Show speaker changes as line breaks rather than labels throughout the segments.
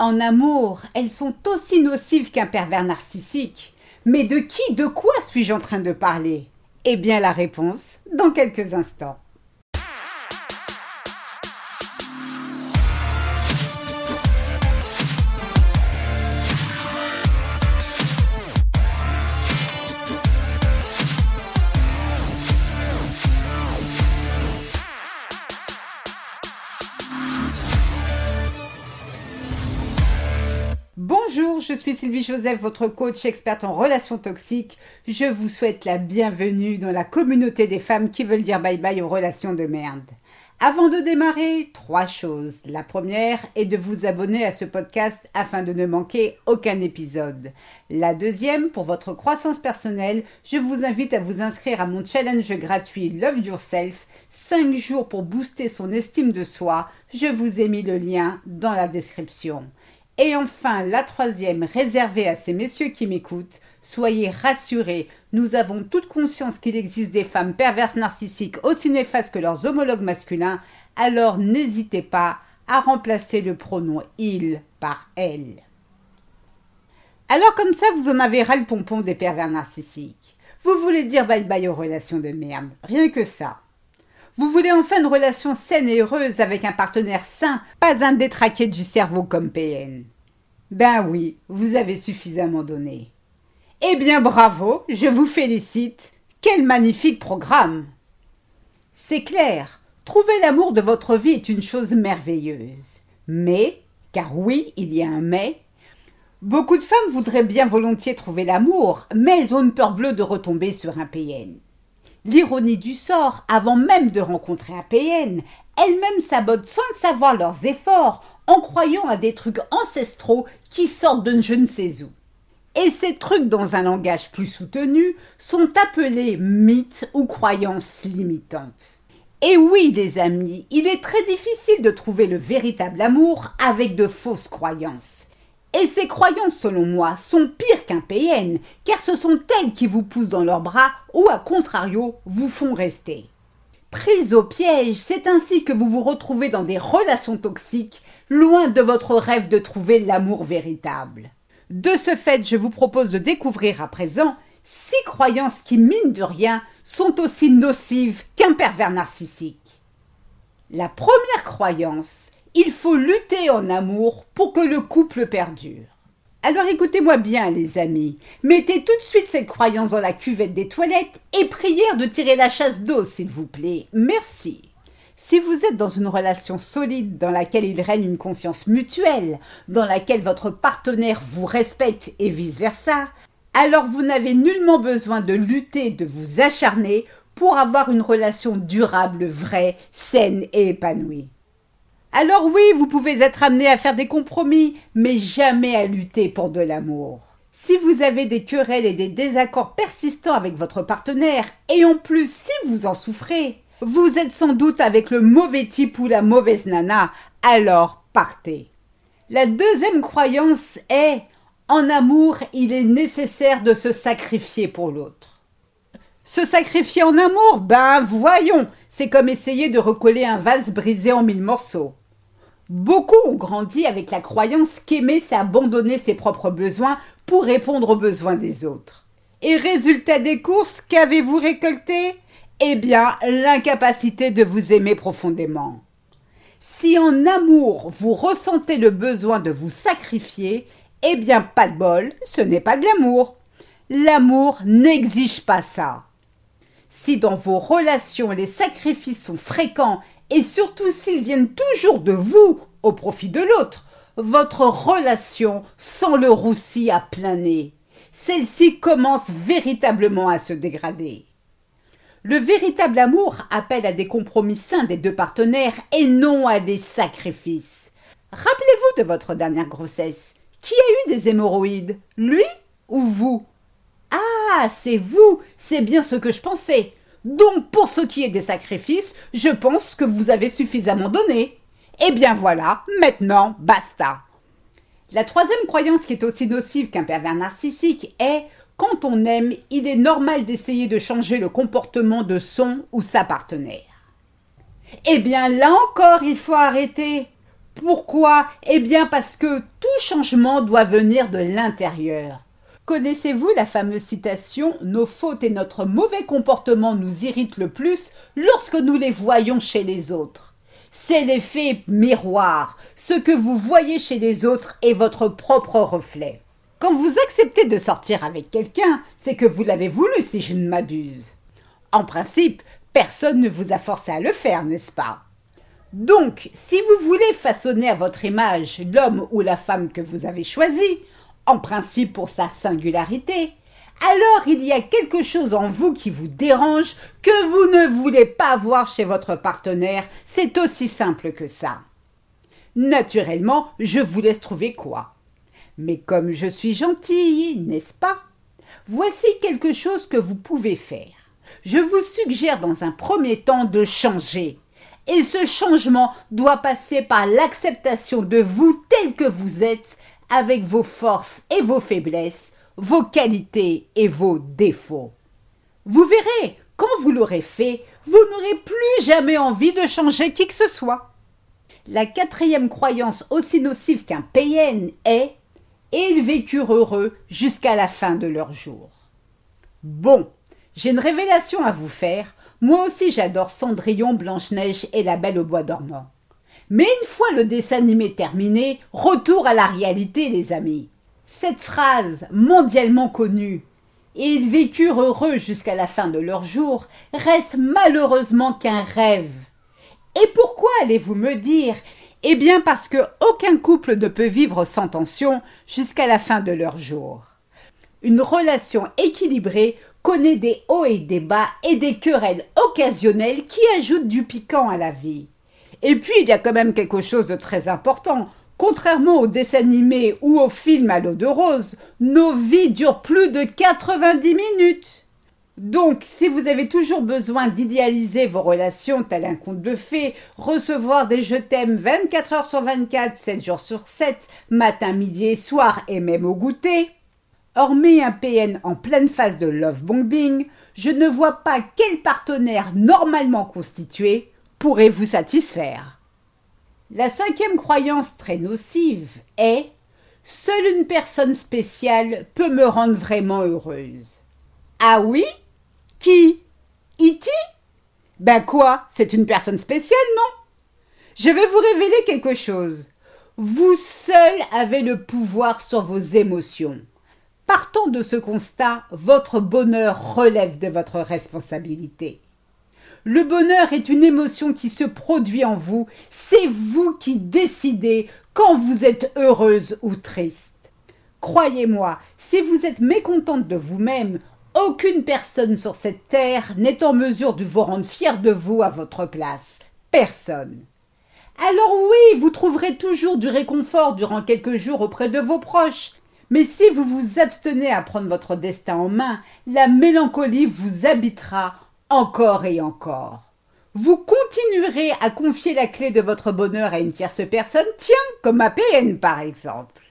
En amour, elles sont aussi nocives qu'un pervers narcissique. Mais de qui, de quoi suis-je en train de parler? Eh bien la réponse dans quelques instants. Je suis Sylvie Joseph, votre coach experte en relations toxiques. Je vous souhaite la bienvenue dans la communauté des femmes qui veulent dire bye bye aux relations de merde. Avant de démarrer, trois choses. La première est de vous abonner à ce podcast afin de ne manquer aucun épisode. La deuxième, pour votre croissance personnelle, je vous invite à vous inscrire à mon challenge gratuit Love Yourself, 5 jours pour booster son estime de soi. Je vous ai mis le lien dans la description. Et enfin, la troisième, réservée à ces messieurs qui m'écoutent, soyez rassurés, nous avons toute conscience qu'il existe des femmes perverses narcissiques aussi néfastes que leurs homologues masculins, alors n'hésitez pas à remplacer le pronom il par elle. Alors comme ça, vous en avez ras le pompon des pervers narcissiques. Vous voulez dire bye bye aux relations de merde, rien que ça. Vous voulez enfin une relation saine et heureuse avec un partenaire sain, pas un détraqué du cerveau comme PN. Ben oui, vous avez suffisamment donné. Eh bien bravo, je vous félicite. Quel magnifique programme. C'est clair, trouver l'amour de votre vie est une chose merveilleuse. Mais, car oui, il y a un mais, beaucoup de femmes voudraient bien volontiers trouver l'amour, mais elles ont une peur bleue de retomber sur un PN. L'ironie du sort, avant même de rencontrer un PN, elles-mêmes sabotent sans le savoir leurs efforts en croyant à des trucs ancestraux qui sortent de je ne sais où. Et ces trucs dans un langage plus soutenu sont appelés mythes ou croyances limitantes. Et oui, les amis, il est très difficile de trouver le véritable amour avec de fausses croyances. Et ces croyances, selon moi, sont pires qu'un PN, car ce sont elles qui vous poussent dans leurs bras ou, à contrario, vous font rester. Prise au piège, c'est ainsi que vous vous retrouvez dans des relations toxiques, loin de votre rêve de trouver l'amour véritable. De ce fait, je vous propose de découvrir à présent six croyances qui, mine de rien, sont aussi nocives qu'un pervers narcissique. La première croyance, il faut lutter en amour pour que le couple perdure. Alors écoutez-moi bien, les amis. Mettez tout de suite cette croyance dans la cuvette des toilettes et prière de tirer la chasse d'eau, s'il vous plaît. Merci. Si vous êtes dans une relation solide dans laquelle il règne une confiance mutuelle, dans laquelle votre partenaire vous respecte et vice-versa, alors vous n'avez nullement besoin de lutter, de vous acharner pour avoir une relation durable, vraie, saine et épanouie. Alors oui, vous pouvez être amené à faire des compromis, mais jamais à lutter pour de l'amour. Si vous avez des querelles et des désaccords persistants avec votre partenaire, et en plus si vous en souffrez, vous êtes sans doute avec le mauvais type ou la mauvaise nana, alors partez. La deuxième croyance est en amour, il est nécessaire de se sacrifier pour l'autre. Se sacrifier en amour? Ben voyons, c'est comme essayer de recoller un vase brisé en mille morceaux. Beaucoup ont grandi avec la croyance qu'aimer, c'est abandonner ses propres besoins pour répondre aux besoins des autres. Et résultat des courses, qu'avez-vous récolté? Eh bien, l'incapacité de vous aimer profondément. Si en amour vous ressentez le besoin de vous sacrifier, eh bien, pas de bol, ce n'est pas de l'amour. L'amour n'exige pas ça. Si dans vos relations les sacrifices sont fréquents et surtout s'ils viennent toujours de vous au profit de l'autre, votre relation sent le roussi à plein nez. Celle-ci commence véritablement à se dégrader. Le véritable amour appelle à des compromis sains des deux partenaires et non à des sacrifices. Rappelez-vous de votre dernière grossesse. Qui a eu des hémorroïdes? Lui ou vous? Ah, c'est vous C'est bien ce que je pensais. Donc, pour ce qui est des sacrifices, je pense que vous avez suffisamment donné. Eh bien voilà, maintenant, basta. La troisième croyance qui est aussi nocive qu'un pervers narcissique est quand on aime, il est normal d'essayer de changer le comportement de son ou sa partenaire. Eh bien là encore, il faut arrêter. Pourquoi? Eh bien parce que tout changement doit venir de l'intérieur. Connaissez-vous la fameuse citation Nos fautes et notre mauvais comportement nous irritent le plus lorsque nous les voyons chez les autres. C'est l'effet miroir. Ce que vous voyez chez les autres est votre propre reflet. Quand vous acceptez de sortir avec quelqu'un, c'est que vous l'avez voulu si je ne m'abuse. En principe, personne ne vous a forcé à le faire, n'est-ce pas? Donc, si vous voulez façonner à votre image l'homme ou la femme que vous avez choisi, en principe pour sa singularité, alors il y a quelque chose en vous qui vous dérange que vous ne voulez pas voir chez votre partenaire. C'est aussi simple que ça. Naturellement, je vous laisse trouver quoi? Mais comme je suis gentille, n'est-ce pas? Voici quelque chose que vous pouvez faire. Je vous suggère dans un premier temps de changer. Et ce changement doit passer par l'acceptation de vous tel que vous êtes avec vos forces et vos faiblesses, vos qualités et vos défauts. Vous verrez, quand vous l'aurez fait, vous n'aurez plus jamais envie de changer qui que ce soit. La quatrième croyance aussi nocive qu'un PN est et ils vécurent heureux jusqu'à la fin de leur jour. Bon, j'ai une révélation à vous faire. Moi aussi j'adore Cendrillon, Blanche-Neige et la Belle au Bois dormant. Mais une fois le dessin animé terminé, retour à la réalité, les amis. Cette phrase, mondialement connue, et ils vécurent heureux jusqu'à la fin de leur jour, reste malheureusement qu'un rêve. Et pourquoi allez-vous me dire Eh bien parce que aucun couple ne peut vivre sans tension jusqu'à la fin de leur jour. Une relation équilibrée connaît des hauts et des bas et des querelles occasionnelles qui ajoutent du piquant à la vie. Et puis, il y a quand même quelque chose de très important. Contrairement aux dessins animés ou aux films à l'eau de rose, nos vies durent plus de 90 minutes. Donc, si vous avez toujours besoin d'idéaliser vos relations tel un conte de fées, recevoir des je t'aime 24 heures sur 24, 7 jours sur 7, matin, midi et soir et même au goûter, hormis un PN en pleine phase de love bombing, je ne vois pas quel partenaire normalement constitué pourrait vous satisfaire. La cinquième croyance très nocive est Seule une personne spéciale peut me rendre vraiment heureuse. Ah oui? Qui? Iti e Ben quoi? C'est une personne spéciale, non? Je vais vous révéler quelque chose. Vous seul avez le pouvoir sur vos émotions. Partant de ce constat, votre bonheur relève de votre responsabilité. Le bonheur est une émotion qui se produit en vous. C'est vous qui décidez quand vous êtes heureuse ou triste. Croyez-moi, si vous êtes mécontente de vous-même, aucune personne sur cette terre n'est en mesure de vous rendre fier de vous à votre place. Personne. Alors oui, vous trouverez toujours du réconfort durant quelques jours auprès de vos proches. Mais si vous vous abstenez à prendre votre destin en main, la mélancolie vous habitera encore et encore. Vous continuerez à confier la clé de votre bonheur à une tierce personne, tiens, comme à PN par exemple.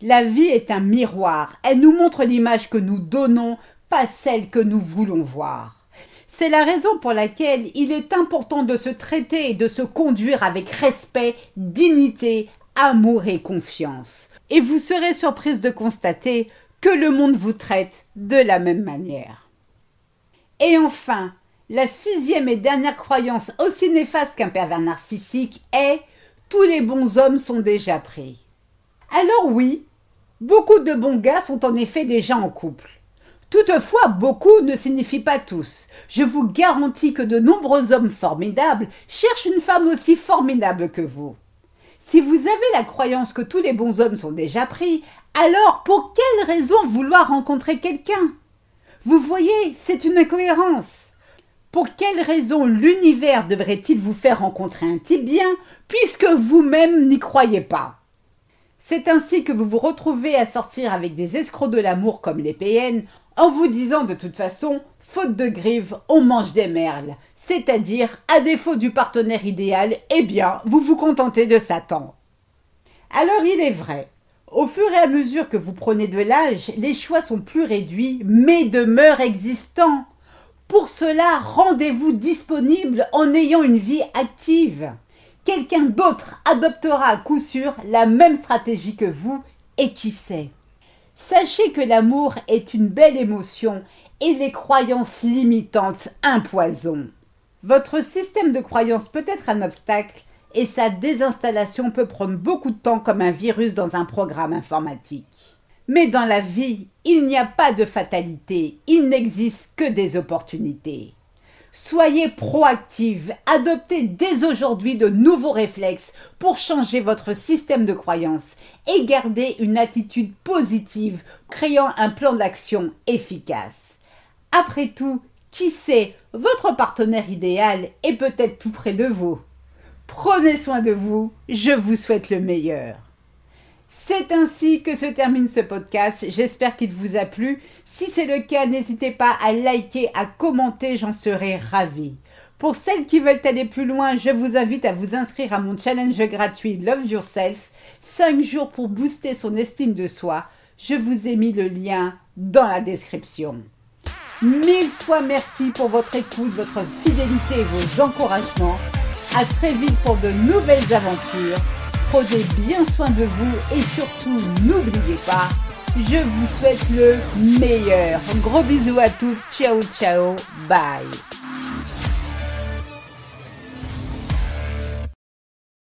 La vie est un miroir, elle nous montre l'image que nous donnons, pas celle que nous voulons voir. C'est la raison pour laquelle il est important de se traiter et de se conduire avec respect, dignité, amour et confiance. Et vous serez surprise de constater que le monde vous traite de la même manière. Et enfin, la sixième et dernière croyance aussi néfaste qu'un pervers narcissique est tous les bons hommes sont déjà pris. Alors oui, beaucoup de bons gars sont en effet déjà en couple. Toutefois, beaucoup ne signifie pas tous. Je vous garantis que de nombreux hommes formidables cherchent une femme aussi formidable que vous. Si vous avez la croyance que tous les bons hommes sont déjà pris, alors pour quelle raison vouloir rencontrer quelqu'un? Vous voyez, c'est une incohérence. Pour quelle raison l'univers devrait-il vous faire rencontrer un type bien, puisque vous-même n'y croyez pas? C'est ainsi que vous vous retrouvez à sortir avec des escrocs de l'amour comme les PN, en vous disant de toute façon, faute de grive, on mange des merles. C'est-à-dire, à défaut du partenaire idéal, eh bien, vous vous contentez de Satan. Alors il est vrai, au fur et à mesure que vous prenez de l'âge, les choix sont plus réduits, mais demeurent existants. Pour cela, rendez-vous disponible en ayant une vie active. quelqu'un d'autre adoptera à coup sûr la même stratégie que vous, et qui sait Sachez que l'amour est une belle émotion et les croyances limitantes un poison. Votre système de croyances peut être un obstacle et sa désinstallation peut prendre beaucoup de temps comme un virus dans un programme informatique. Mais dans la vie, il n'y a pas de fatalité, il n'existe que des opportunités. Soyez proactive, adoptez dès aujourd'hui de nouveaux réflexes pour changer votre système de croyance et gardez une attitude positive, créant un plan d'action efficace. Après tout, qui sait, votre partenaire idéal est peut-être tout près de vous. Prenez soin de vous, je vous souhaite le meilleur. C'est ainsi que se termine ce podcast. J'espère qu'il vous a plu. Si c'est le cas, n'hésitez pas à liker, à commenter, j'en serai ravie. Pour celles qui veulent aller plus loin, je vous invite à vous inscrire à mon challenge gratuit Love Yourself. 5 jours pour booster son estime de soi. Je vous ai mis le lien dans la description. Mille fois merci pour votre écoute, votre fidélité et vos encouragements. À très vite pour de nouvelles aventures. Prenez bien soin de vous et surtout n'oubliez pas, je vous souhaite le meilleur. Gros bisous à tous. Ciao ciao. Bye.